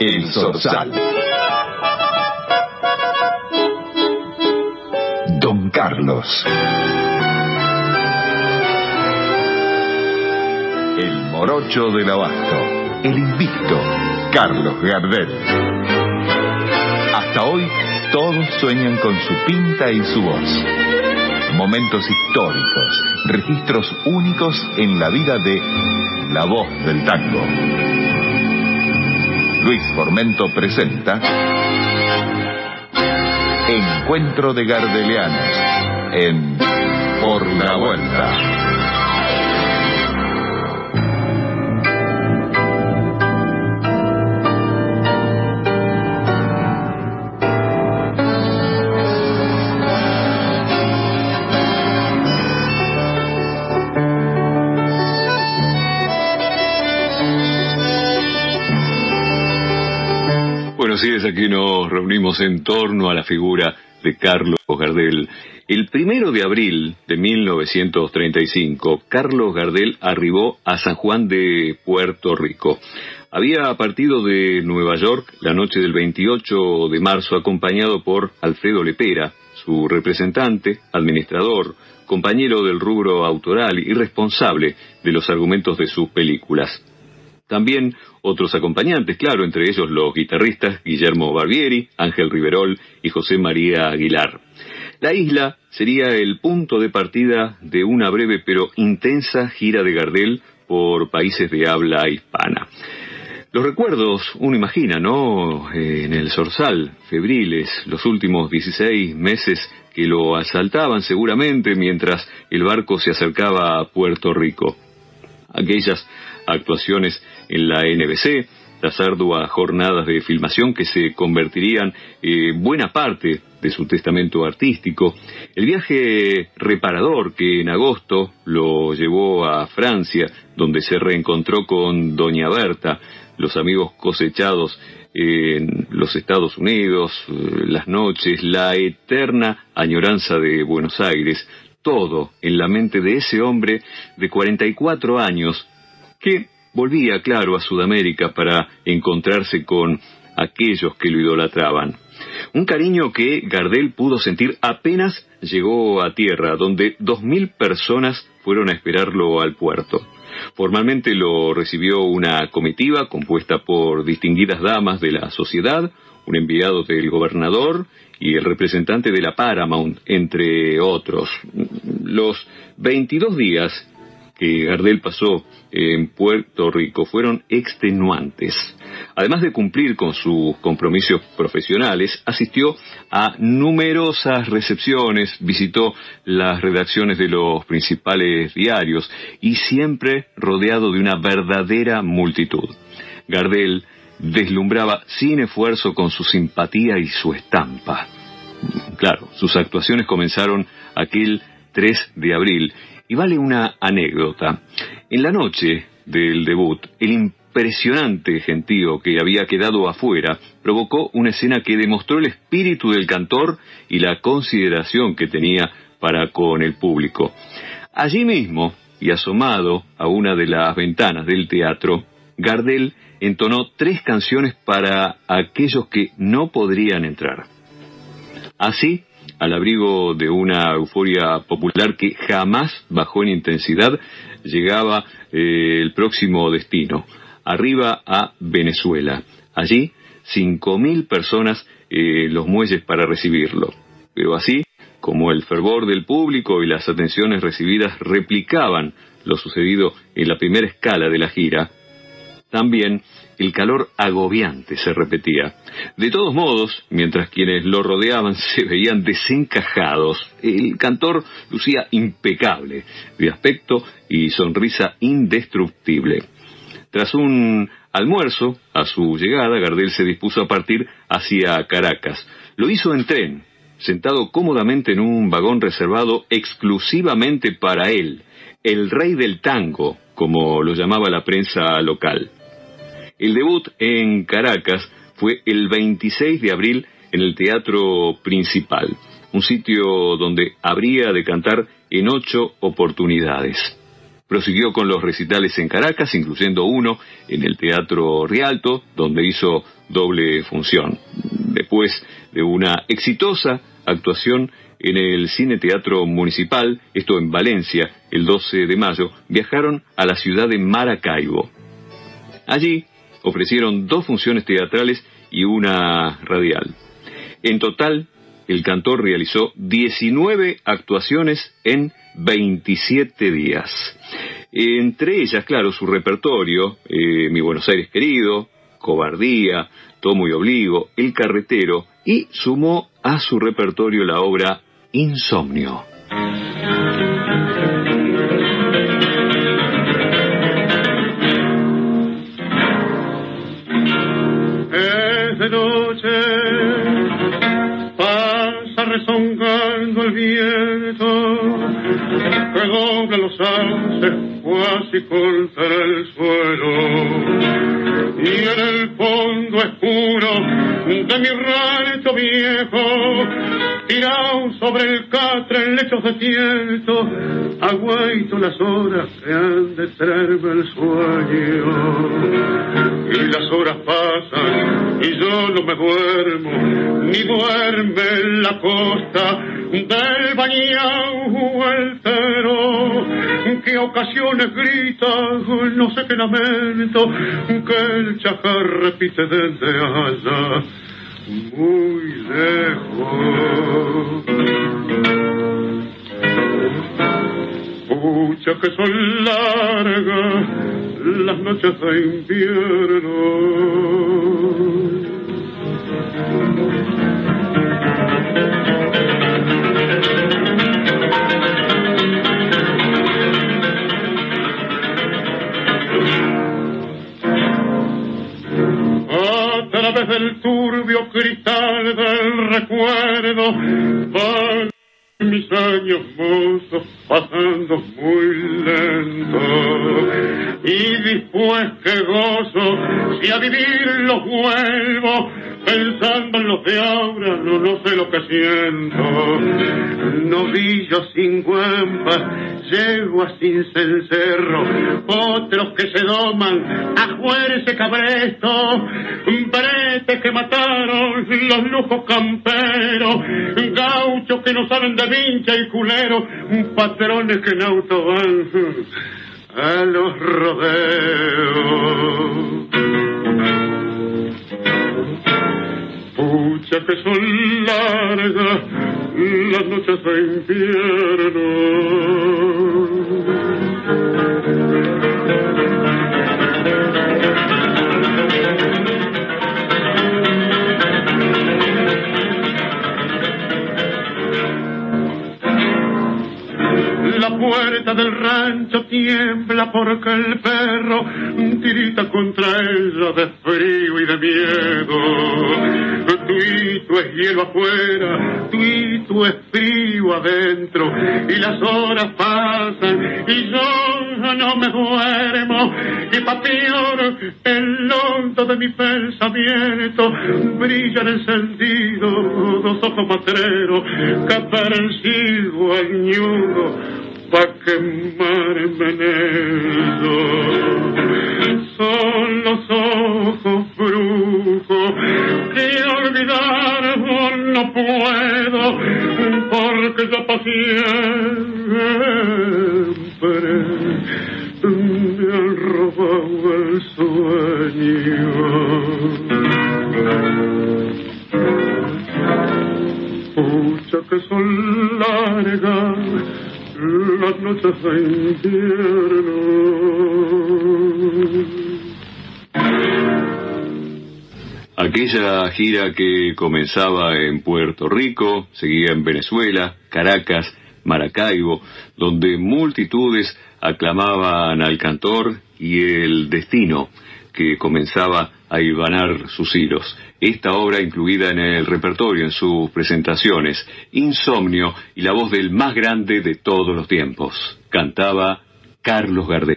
El Sorsal. Don Carlos. El morocho del abasto. El invicto. Carlos Gardel. Hasta hoy todos sueñan con su pinta y su voz. Momentos históricos, registros únicos en la vida de la voz del tango. Luis Formento presenta Encuentro de Gardelianos en Por la Vuelta. Así es, aquí nos reunimos en torno a la figura de Carlos Gardel. El primero de abril de 1935, Carlos Gardel arribó a San Juan de Puerto Rico. Había partido de Nueva York la noche del 28 de marzo acompañado por Alfredo Lepera, su representante, administrador, compañero del rubro autoral y responsable de los argumentos de sus películas. También otros acompañantes, claro, entre ellos los guitarristas Guillermo Barbieri, Ángel Riverol y José María Aguilar. La isla sería el punto de partida de una breve pero intensa gira de Gardel por países de habla hispana. Los recuerdos, uno imagina, ¿no? En el Sorsal, febriles, los últimos 16 meses que lo asaltaban seguramente mientras el barco se acercaba a Puerto Rico. Aquellas actuaciones en la NBC, las arduas jornadas de filmación que se convertirían en eh, buena parte de su testamento artístico, el viaje reparador que en agosto lo llevó a Francia, donde se reencontró con Doña Berta, los amigos cosechados en los Estados Unidos, eh, las noches, la eterna añoranza de Buenos Aires, todo en la mente de ese hombre de 44 años que volvía, claro, a Sudamérica para encontrarse con aquellos que lo idolatraban. Un cariño que Gardel pudo sentir apenas llegó a tierra, donde dos mil personas fueron a esperarlo al puerto. Formalmente lo recibió una comitiva compuesta por distinguidas damas de la sociedad, un enviado del gobernador y el representante de la Paramount, entre otros. Los 22 días que Gardel pasó en Puerto Rico fueron extenuantes. Además de cumplir con sus compromisos profesionales, asistió a numerosas recepciones, visitó las redacciones de los principales diarios y siempre rodeado de una verdadera multitud. Gardel deslumbraba sin esfuerzo con su simpatía y su estampa. Claro, sus actuaciones comenzaron aquel 3 de abril y vale una anécdota. En la noche del debut, el impresionante gentío que había quedado afuera provocó una escena que demostró el espíritu del cantor y la consideración que tenía para con el público. Allí mismo, y asomado a una de las ventanas del teatro, Gardel entonó tres canciones para aquellos que no podrían entrar. Así, al abrigo de una euforia popular que jamás bajó en intensidad, llegaba eh, el próximo destino, arriba a Venezuela. Allí, cinco mil personas eh, los muelles para recibirlo. Pero así, como el fervor del público y las atenciones recibidas replicaban lo sucedido en la primera escala de la gira, también el calor agobiante se repetía. De todos modos, mientras quienes lo rodeaban se veían desencajados, el cantor lucía impecable, de aspecto y sonrisa indestructible. Tras un almuerzo, a su llegada, Gardel se dispuso a partir hacia Caracas. Lo hizo en tren, sentado cómodamente en un vagón reservado exclusivamente para él, el rey del tango, como lo llamaba la prensa local. El debut en Caracas fue el 26 de abril en el Teatro Principal, un sitio donde habría de cantar en ocho oportunidades. prosiguió con los recitales en Caracas, incluyendo uno en el Teatro Rialto, donde hizo doble función. Después de una exitosa actuación en el Cine Teatro Municipal, esto en Valencia, el 12 de mayo, viajaron a la ciudad de Maracaibo. Allí ofrecieron dos funciones teatrales y una radial. En total, el cantor realizó 19 actuaciones en 27 días. Entre ellas, claro, su repertorio, eh, Mi Buenos Aires querido, Cobardía, Tomo y Obligo, El Carretero, y sumó a su repertorio la obra Insomnio. De noche, pasa rezongando el viento, que dobla los alces, casi contra el mi rancho viejo, tirado sobre el catre en lechos de ciento, aguaito las horas que han de traerme el sueño. Y las horas pasan y yo no me duermo, ni duerme en la costa del bañao altero, que ocasiones grita, no sé qué lamento, que el chacar repite desde allá muy lejos. Pucha que son largas las noches de invierno. Través del turbio cristal del recuerdo. Van mis años mozos pasando muy lento. Y después que gozo si a vivir los vuelvo pensando en lo que ahora no, sé lo que siento. Novillo sin guampas yeguas sin cencerro otros que se doman a juerse cabresto. Bretes que mataron los lujos camperos. Gauchos que no saben de vincha y culero. Patrones que en auto van a los rodeos Pucha que son largas las noches de invierno. Tiembla porque el perro tirita contra ella de frío y de miedo. Tuito es hielo afuera, tuito es frío adentro, y las horas pasan y yo no me duermo, y pa' peor el hondo de mi pensamiento brillan encendidos dos ojos matreros que parecen añudo pa' quemarme en ellos. Son los ojos brujos que olvidar no puedo, porque yo pa' siempre me han robado el sueño. Pucha que son largas las noches invierno. Aquella gira que comenzaba en Puerto Rico, seguía en Venezuela, Caracas, Maracaibo, donde multitudes aclamaban al cantor y el destino que comenzaba a hilvanar sus hilos. Esta obra incluida en el repertorio en sus presentaciones, Insomnio y la voz del más grande de todos los tiempos. Cantaba Carlos Gardel.